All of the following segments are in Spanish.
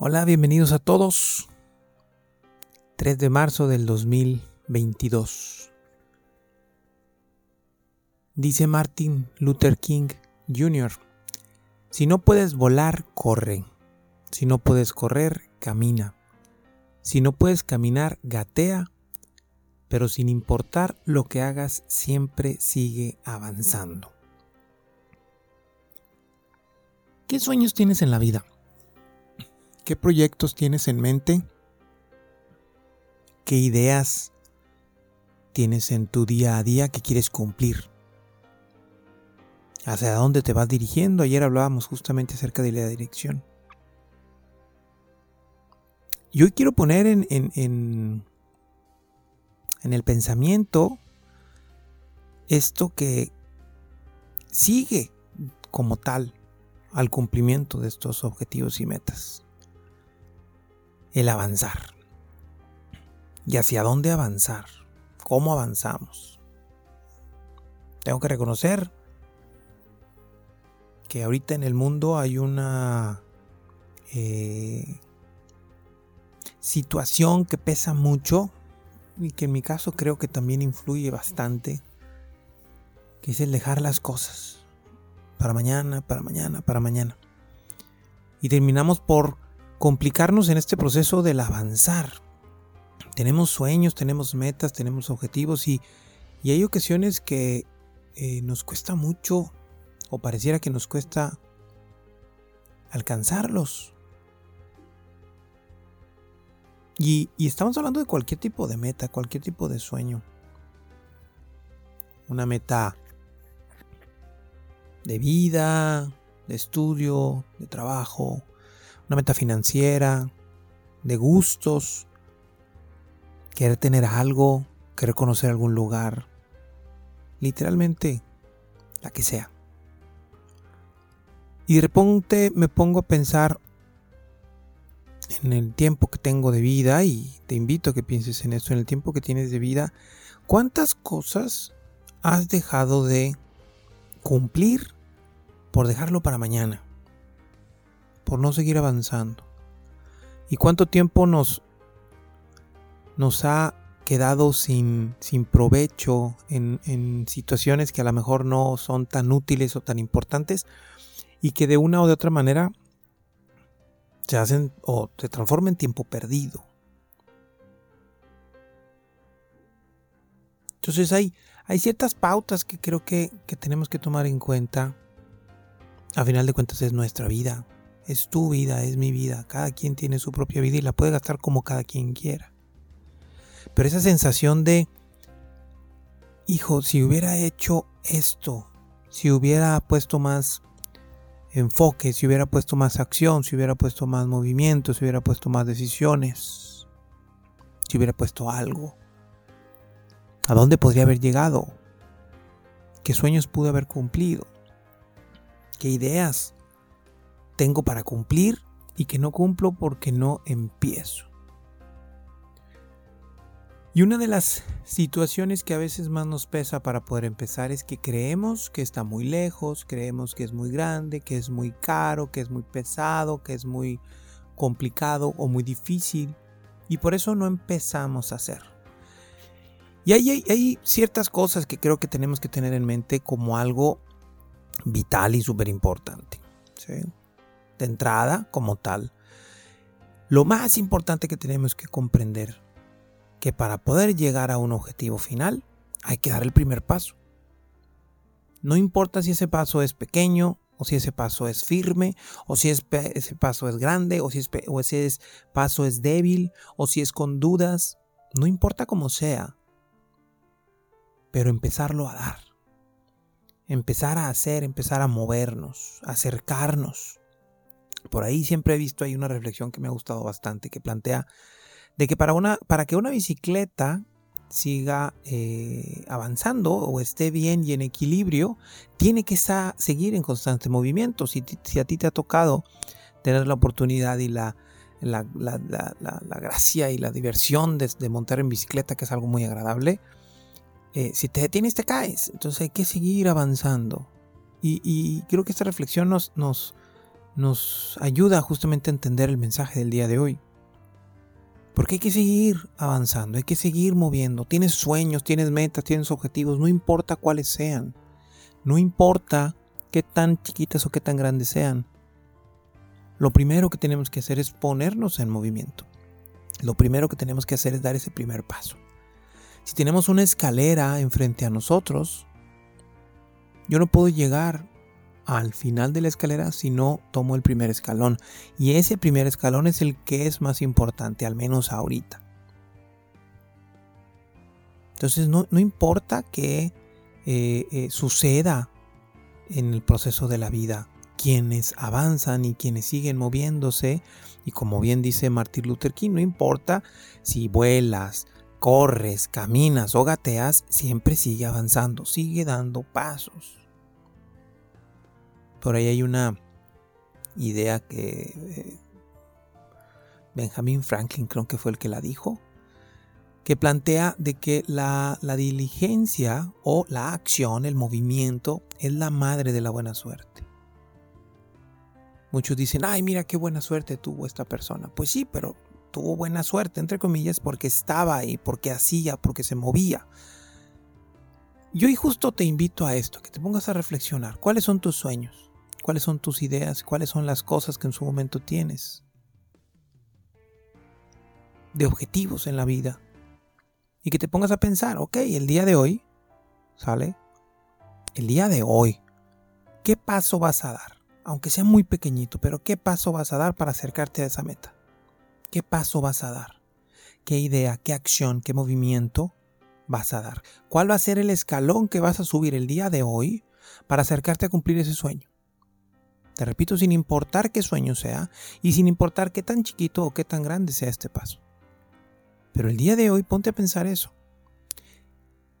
Hola, bienvenidos a todos. 3 de marzo del 2022. Dice Martin Luther King Jr., si no puedes volar, corre. Si no puedes correr, camina. Si no puedes caminar, gatea. Pero sin importar lo que hagas, siempre sigue avanzando. ¿Qué sueños tienes en la vida? ¿Qué proyectos tienes en mente? ¿Qué ideas tienes en tu día a día que quieres cumplir? ¿Hacia dónde te vas dirigiendo? Ayer hablábamos justamente acerca de la dirección. Y hoy quiero poner en, en, en, en el pensamiento esto que sigue como tal al cumplimiento de estos objetivos y metas el avanzar. ¿Y hacia dónde avanzar? ¿Cómo avanzamos? Tengo que reconocer que ahorita en el mundo hay una eh, situación que pesa mucho y que en mi caso creo que también influye bastante, que es el dejar las cosas para mañana, para mañana, para mañana. Y terminamos por complicarnos en este proceso del avanzar. Tenemos sueños, tenemos metas, tenemos objetivos y, hay ocasiones que eh, nos cuesta mucho o pareciera que nos cuesta alcanzarlos. Y, y, estamos hablando de cualquier tipo de meta, cualquier tipo de sueño. Una meta de vida, de estudio, de trabajo, una meta financiera, de gustos, querer tener algo, querer conocer algún lugar, literalmente la que sea. Y de repente me pongo a pensar en el tiempo que tengo de vida y te invito a que pienses en eso, en el tiempo que tienes de vida, ¿cuántas cosas has dejado de cumplir por dejarlo para mañana? Por no seguir avanzando. ¿Y cuánto tiempo nos, nos ha quedado sin, sin provecho en, en, situaciones que a lo mejor no son tan útiles o tan importantes y que de una o de otra manera se hacen o se transforman en tiempo perdido? Entonces hay, hay ciertas pautas que creo que, que tenemos que tomar en cuenta. A final de cuentas es nuestra vida. Es tu vida, es mi vida. Cada quien tiene su propia vida y la puede gastar como cada quien quiera. Pero esa sensación de, hijo, si hubiera hecho esto, si hubiera puesto más enfoque, si hubiera puesto más acción, si hubiera puesto más movimiento, si hubiera puesto más decisiones, si hubiera puesto algo, ¿a dónde podría haber llegado? ¿Qué sueños pude haber cumplido? ¿Qué ideas tengo para cumplir y que no cumplo porque no empiezo. Y una de las situaciones que a veces más nos pesa para poder empezar es que creemos que está muy lejos, creemos que es muy grande, que es muy caro, que es muy pesado, que es muy complicado o muy difícil y por eso no empezamos a hacer. Y hay, ciertas cosas que creo que tenemos que tener en mente como algo vital y súper importante. ¿sí? De entrada como tal. Lo más importante que tenemos que comprender que para poder llegar a un objetivo final hay que dar el primer paso. No importa si ese paso es pequeño o si ese paso es firme o si ese paso es grande o si, o ese paso es débil o si es con dudas. No importa cómo sea, pero empezarlo a dar. Empezar a hacer, empezar a movernos, acercarnos. Por ahí siempre he visto hay una reflexión que me ha gustado bastante que plantea de que para, una, para que una bicicleta siga eh, avanzando o esté bien y en equilibrio, tiene que seguir en constante movimiento. Si, a ti te ha tocado tener la oportunidad y la, la, gracia y la diversión de, montar en bicicleta, que es algo muy agradable, eh, si te detienes te caes. Entonces hay que seguir avanzando. Y, creo que esta reflexión nos, nos ayuda justamente a entender el mensaje del día de hoy. Porque hay que seguir avanzando, hay que seguir moviendo. Tienes sueños, tienes metas, tienes objetivos, no importa cuáles sean. No importa qué tan chiquitas o qué tan grandes sean. Lo primero que tenemos que hacer es ponernos en movimiento. Lo primero que tenemos que hacer es dar ese primer paso. Si tenemos una escalera enfrente a nosotros, yo no puedo llegar al final de la escalera si no tomo el primer escalón. Y ese primer escalón es el que es más importante, al menos ahorita. Entonces no, importa que eh, eh, suceda en el proceso de la vida, quienes avanzan y quienes siguen moviéndose, y como bien dice Martin Luther King, no importa si vuelas, corres, caminas o gateas, siempre sigue avanzando, sigue dando pasos. Por ahí hay una idea que eh, Benjamin Franklin creo que fue el que la dijo, que plantea de que la, la diligencia o la acción, el movimiento, es la madre de la buena suerte. Muchos dicen, ay, mira qué buena suerte tuvo esta persona. Pues sí, pero tuvo buena suerte, entre comillas, porque estaba ahí, porque hacía, porque se movía. Y hoy justo te invito a esto, que te pongas a reflexionar. ¿Cuáles son tus sueños? Cuáles son tus ideas, cuáles son las cosas que en su momento tienes, de objetivos en la vida. Y que te pongas a pensar, ok, el día de hoy, ¿sale? El día de hoy, ¿qué paso vas a dar? Aunque sea muy pequeñito, pero ¿qué paso vas a dar para acercarte a esa meta? ¿Qué paso vas a dar? ¿Qué idea, qué acción, qué movimiento vas a dar? ¿Cuál va a ser el escalón que vas a subir el día de hoy para acercarte a cumplir ese sueño? Te repito, sin importar qué sueño sea y sin importar qué tan chiquito o qué tan grande sea este paso. Pero el día de hoy ponte a pensar eso.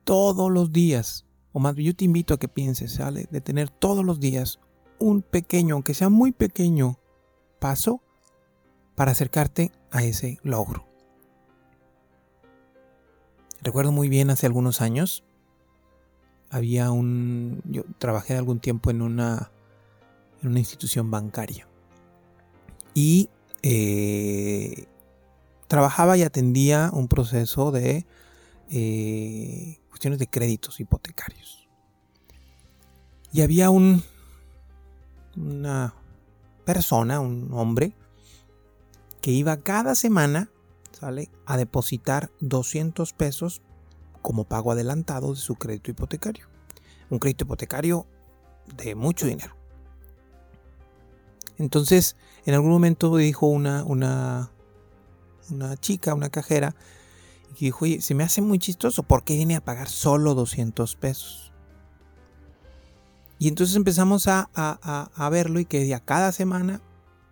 Todos los días, o más yo te invito a que pienses, ¿sale? De tener todos los días un pequeño, aunque sea muy pequeño, paso para acercarte a ese logro. Recuerdo muy bien hace algunos años, había un, yo trabajé algún tiempo en una en una institución bancaria. Y eh, trabajaba y atendía un proceso de eh, cuestiones de créditos hipotecarios. Y había un, una persona, un hombre, que iba cada semana ¿sale? a depositar 200 pesos como pago adelantado de su crédito hipotecario. Un crédito hipotecario de mucho dinero. Entonces, en algún momento dijo una, una, una chica, una cajera, y dijo, oye, se me hace muy chistoso, ¿por qué viene a pagar solo 200 pesos? Y entonces empezamos a, a, verlo y que a cada semana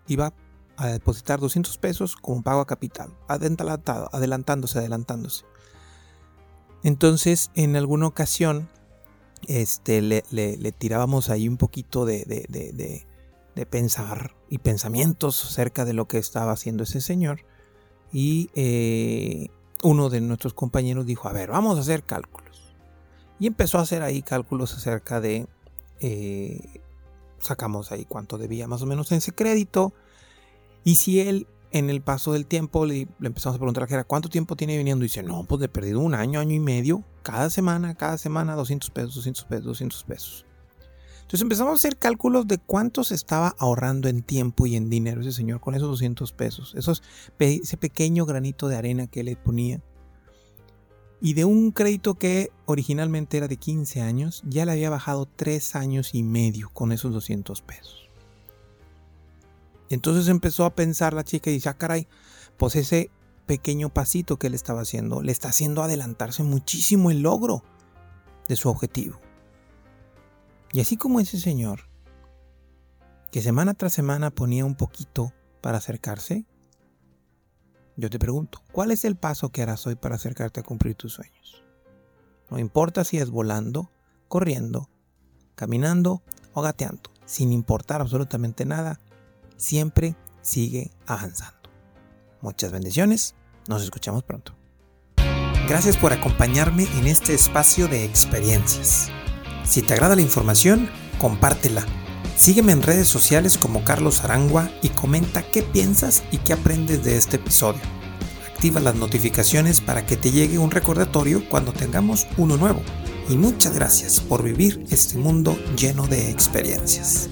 iba a depositar 200 pesos como pago a capital, adelantado, adelantándose, adelantándose. Entonces, en alguna ocasión, este, le, le, tirábamos ahí un poquito de, de pensar y pensamientos acerca de lo que estaba haciendo ese señor. Y eh, uno de nuestros compañeros dijo, a ver, vamos a hacer cálculos. Y empezó a hacer ahí cálculos acerca de, eh, sacamos ahí cuánto debía más o menos en ese crédito. Y si él en el paso del tiempo le, empezamos a preguntar a cuánto tiempo tiene viniendo. Y dice, no, pues de perdido un año, año y medio. Cada semana, cada semana, 200 pesos, 200 pesos, 200 pesos. Entonces empezamos a hacer cálculos de cuánto se estaba ahorrando en tiempo y en dinero ese señor con esos 200 pesos, esos, ese pequeño granito de arena que le ponía. Y de un crédito que originalmente era de 15 años, ya le había bajado 3 años y medio con esos 200 pesos. Entonces empezó a pensar la chica y dice, ah, caray, pues ese pequeño pasito que le estaba haciendo le está haciendo adelantarse muchísimo el logro de su objetivo. Y así como ese señor, que semana tras semana ponía un poquito para acercarse, yo te pregunto, ¿cuál es el paso que harás hoy para acercarte a cumplir tus sueños? No importa si es volando, corriendo, caminando o gateando, sin importar absolutamente nada, siempre sigue avanzando. Muchas bendiciones, nos escuchamos pronto. Gracias por acompañarme en este espacio de experiencias. Si te agrada la información, compártela Sígueme en redes sociales como Carlos Arangua y comenta qué piensas y qué aprendes de este episodio. Activa las notificaciones para que te llegue un recordatorio cuando tengamos uno nuevo. Y muchas gracias por vivir este mundo lleno de experiencias.